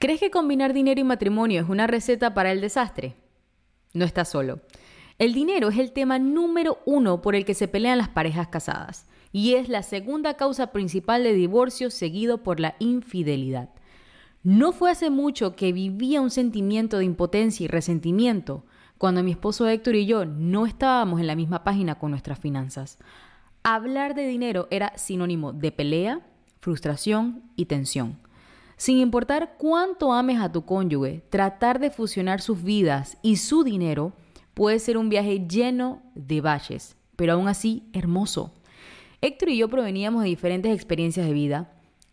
¿Crees que combinar dinero y matrimonio es una receta para el desastre? No estás solo. El dinero es el tema número uno por el que se pelean las parejas casadas y es la segunda causa principal de divorcio seguido por la infidelidad. No fue hace mucho que vivía un sentimiento de impotencia y resentimiento cuando mi esposo Héctor y yo no estábamos en la misma página con nuestras finanzas. Hablar de dinero era sinónimo de pelea, frustración y tensión. Sin importar cuánto ames a tu cónyuge, tratar de fusionar sus vidas y su dinero puede ser un viaje lleno de valles, pero aún así hermoso. Héctor y yo proveníamos de diferentes experiencias de vida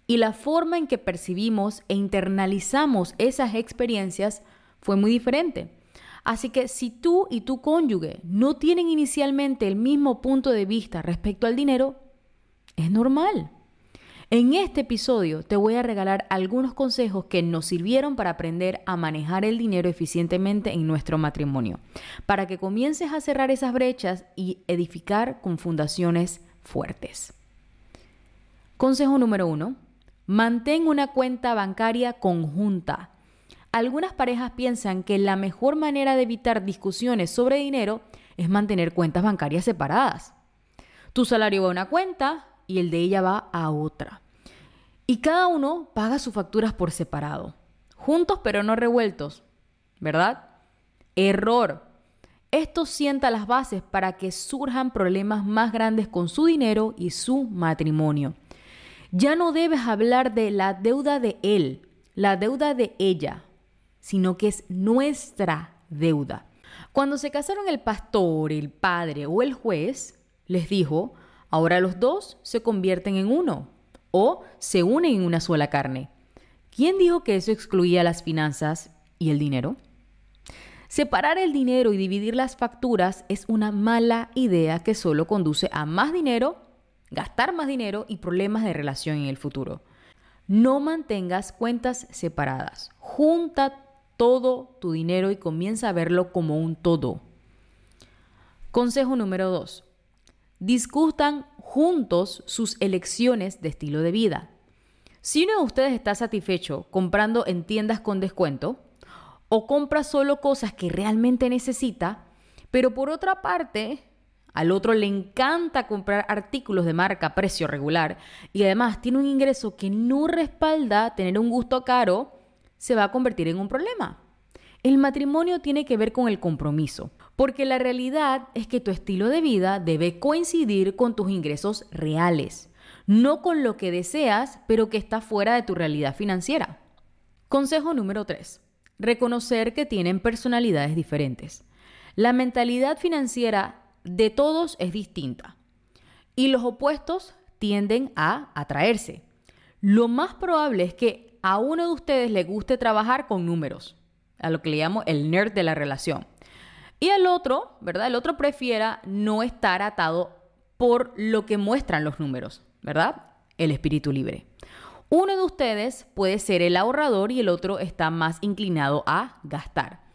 y la forma en que percibimos e internalizamos esas experiencias fue muy diferente. Así que si tú y tu cónyuge no tienen inicialmente el mismo punto de vista respecto al dinero, es normal. En este episodio te voy a regalar algunos consejos que nos sirvieron para aprender a manejar el dinero eficientemente en nuestro matrimonio, para que comiences a cerrar esas brechas y edificar con fundaciones fuertes. Consejo número uno, mantén una cuenta bancaria conjunta. Algunas parejas piensan que la mejor manera de evitar discusiones sobre dinero es mantener cuentas bancarias separadas. Tu salario va a una cuenta, y el de ella va a otra. Y cada uno paga sus facturas por separado, juntos pero no revueltos, ¿verdad? Error. Esto sienta las bases para que surjan problemas más grandes con su dinero y su matrimonio. Ya no debes hablar de la deuda de él, la deuda de ella, sino que es nuestra deuda. Cuando se casaron el pastor, el padre o el juez, les dijo, Ahora los dos se convierten en uno o se unen en una sola carne. ¿Quién dijo que eso excluía las finanzas y el dinero? Separar el dinero y dividir las facturas es una mala idea que solo conduce a más dinero, gastar más dinero y problemas de relación en el futuro. No mantengas cuentas separadas. Junta todo tu dinero y comienza a verlo como un todo. Consejo número 2 discutan juntos sus elecciones de estilo de vida. Si uno de ustedes está satisfecho comprando en tiendas con descuento o compra solo cosas que realmente necesita, pero por otra parte, al otro le encanta comprar artículos de marca a precio regular y además tiene un ingreso que no respalda tener un gusto caro, se va a convertir en un problema. El matrimonio tiene que ver con el compromiso, porque la realidad es que tu estilo de vida debe coincidir con tus ingresos reales, no con lo que deseas, pero que está fuera de tu realidad financiera. Consejo número 3. Reconocer que tienen personalidades diferentes. La mentalidad financiera de todos es distinta y los opuestos tienden a atraerse. Lo más probable es que a uno de ustedes le guste trabajar con números, a lo que le llamo el nerd de la relación. Y el otro, ¿verdad? El otro prefiera no estar atado por lo que muestran los números, ¿verdad? El espíritu libre. Uno de ustedes puede ser el ahorrador y el otro está más inclinado a gastar.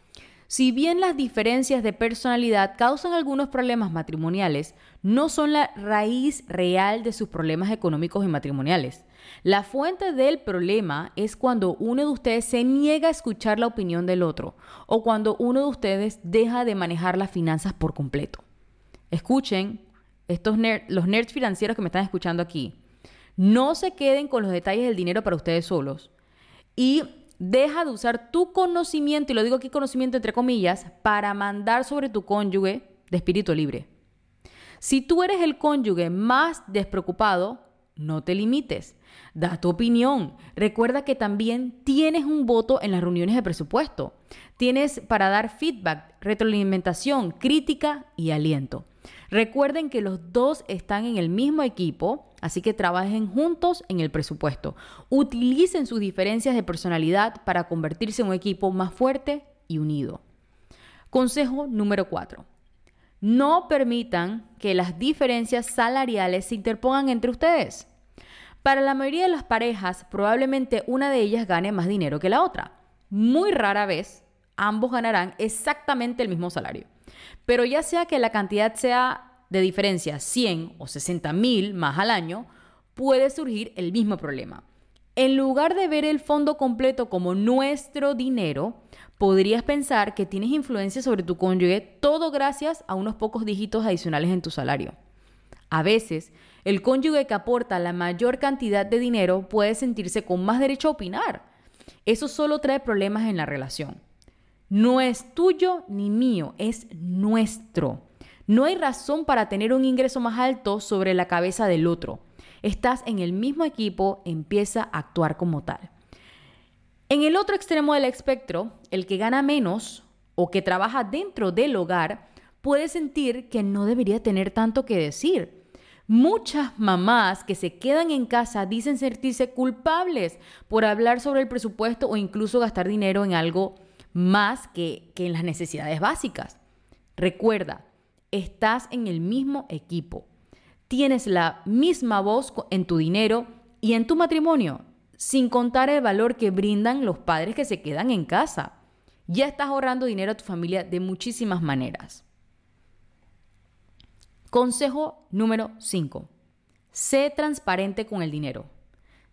Si bien las diferencias de personalidad causan algunos problemas matrimoniales, no son la raíz real de sus problemas económicos y matrimoniales. La fuente del problema es cuando uno de ustedes se niega a escuchar la opinión del otro o cuando uno de ustedes deja de manejar las finanzas por completo. Escuchen, estos los nerds financieros que me están escuchando aquí, no se queden con los detalles del dinero para ustedes solos y Deja de usar tu conocimiento, y lo digo aquí conocimiento entre comillas, para mandar sobre tu cónyuge de espíritu libre. Si tú eres el cónyuge más despreocupado, no te limites. Da tu opinión. Recuerda que también tienes un voto en las reuniones de presupuesto. Tienes para dar feedback, retroalimentación, crítica y aliento. Recuerden que los dos están en el mismo equipo, así que trabajen juntos en el presupuesto. Utilicen sus diferencias de personalidad para convertirse en un equipo más fuerte y unido. Consejo número 4. No permitan que las diferencias salariales se interpongan entre ustedes. Para la mayoría de las parejas, probablemente una de ellas gane más dinero que la otra. Muy rara vez ambos ganarán exactamente el mismo salario. Pero ya sea que la cantidad sea de diferencia 100 o 60 mil más al año, puede surgir el mismo problema. En lugar de ver el fondo completo como nuestro dinero, podrías pensar que tienes influencia sobre tu cónyuge todo gracias a unos pocos dígitos adicionales en tu salario. A veces, el cónyuge que aporta la mayor cantidad de dinero puede sentirse con más derecho a opinar. Eso solo trae problemas en la relación. No es tuyo ni mío, es nuestro. No hay razón para tener un ingreso más alto sobre la cabeza del otro. Estás en el mismo equipo, empieza a actuar como tal. En el otro extremo del espectro, el que gana menos o que trabaja dentro del hogar puede sentir que no debería tener tanto que decir. Muchas mamás que se quedan en casa dicen sentirse culpables por hablar sobre el presupuesto o incluso gastar dinero en algo más que, en las necesidades básicas. Recuerda, estás en el mismo equipo, tienes la misma voz en tu dinero y en tu matrimonio, sin contar el valor que brindan los padres que se quedan en casa. Ya estás ahorrando dinero a tu familia de muchísimas maneras. Consejo número 5. Sé transparente con el dinero.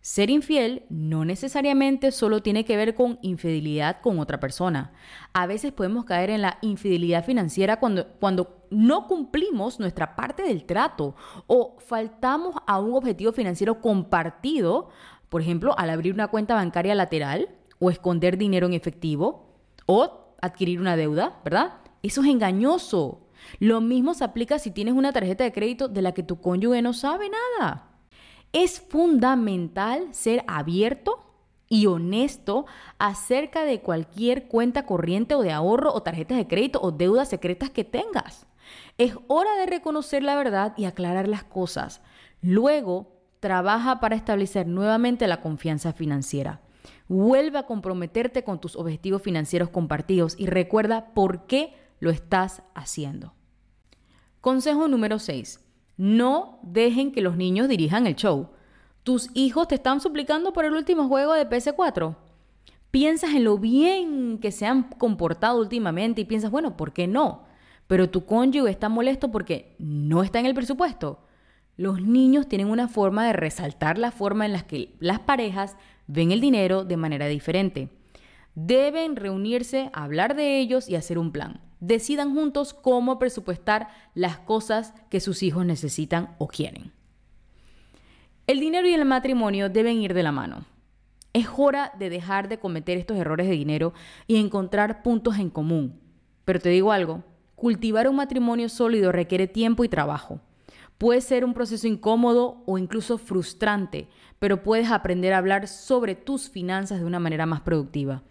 Ser infiel no necesariamente solo tiene que ver con infidelidad con otra persona. A veces podemos caer en la infidelidad financiera cuando, cuando no cumplimos nuestra parte del trato o faltamos a un objetivo financiero compartido, por ejemplo, al abrir una cuenta bancaria lateral o esconder dinero en efectivo o adquirir una deuda, ¿verdad? Eso es engañoso. Lo mismo se aplica si tienes una tarjeta de crédito de la que tu cónyuge no sabe nada. Es fundamental ser abierto y honesto acerca de cualquier cuenta corriente o de ahorro o tarjetas de crédito o deudas secretas que tengas. Es hora de reconocer la verdad y aclarar las cosas. Luego, trabaja para establecer nuevamente la confianza financiera. Vuelve a comprometerte con tus objetivos financieros compartidos y recuerda por qué lo estás haciendo. Consejo número 6. No dejen que los niños dirijan el show. Tus hijos te están suplicando por el último juego de PS4. Piensas en lo bien que se han comportado últimamente y piensas, bueno, ¿por qué no? Pero tu cónyuge está molesto porque no está en el presupuesto. Los niños tienen una forma de resaltar la forma en la que las parejas ven el dinero de manera diferente. Deben reunirse, hablar de ellos y hacer un plan decidan juntos cómo presupuestar las cosas que sus hijos necesitan o quieren. El dinero y el matrimonio deben ir de la mano. Es hora de dejar de cometer estos errores de dinero y encontrar puntos en común. Pero te digo algo, cultivar un matrimonio sólido requiere tiempo y trabajo. Puede ser un proceso incómodo o incluso frustrante, pero puedes aprender a hablar sobre tus finanzas de una manera más productiva.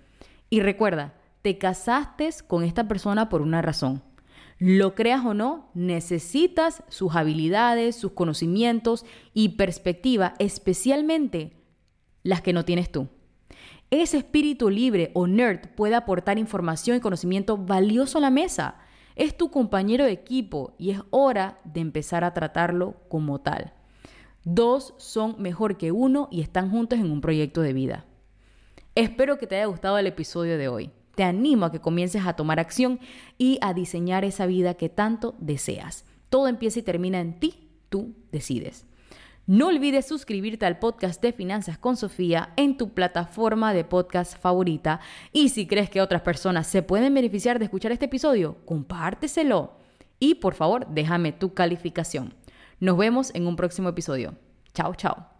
Y recuerda, te casaste con esta persona por una razón. Lo creas o no, necesitas sus habilidades, sus conocimientos y perspectiva, especialmente las que no tienes tú. Ese espíritu libre o nerd puede aportar información y conocimiento valioso a la mesa. Es tu compañero de equipo y es hora de empezar a tratarlo como tal. Dos son mejor que uno y están juntos en un proyecto de vida. Espero que te haya gustado el episodio de hoy te animo a que comiences a tomar acción y a diseñar esa vida que tanto deseas. Todo empieza y termina en ti, tú decides. No olvides suscribirte al podcast de Finanzas con Sofía en tu plataforma de podcast favorita y si crees que otras personas se pueden beneficiar de escuchar este episodio, compárteselo y por favor déjame tu calificación. Nos vemos en un próximo episodio. Chao, chao.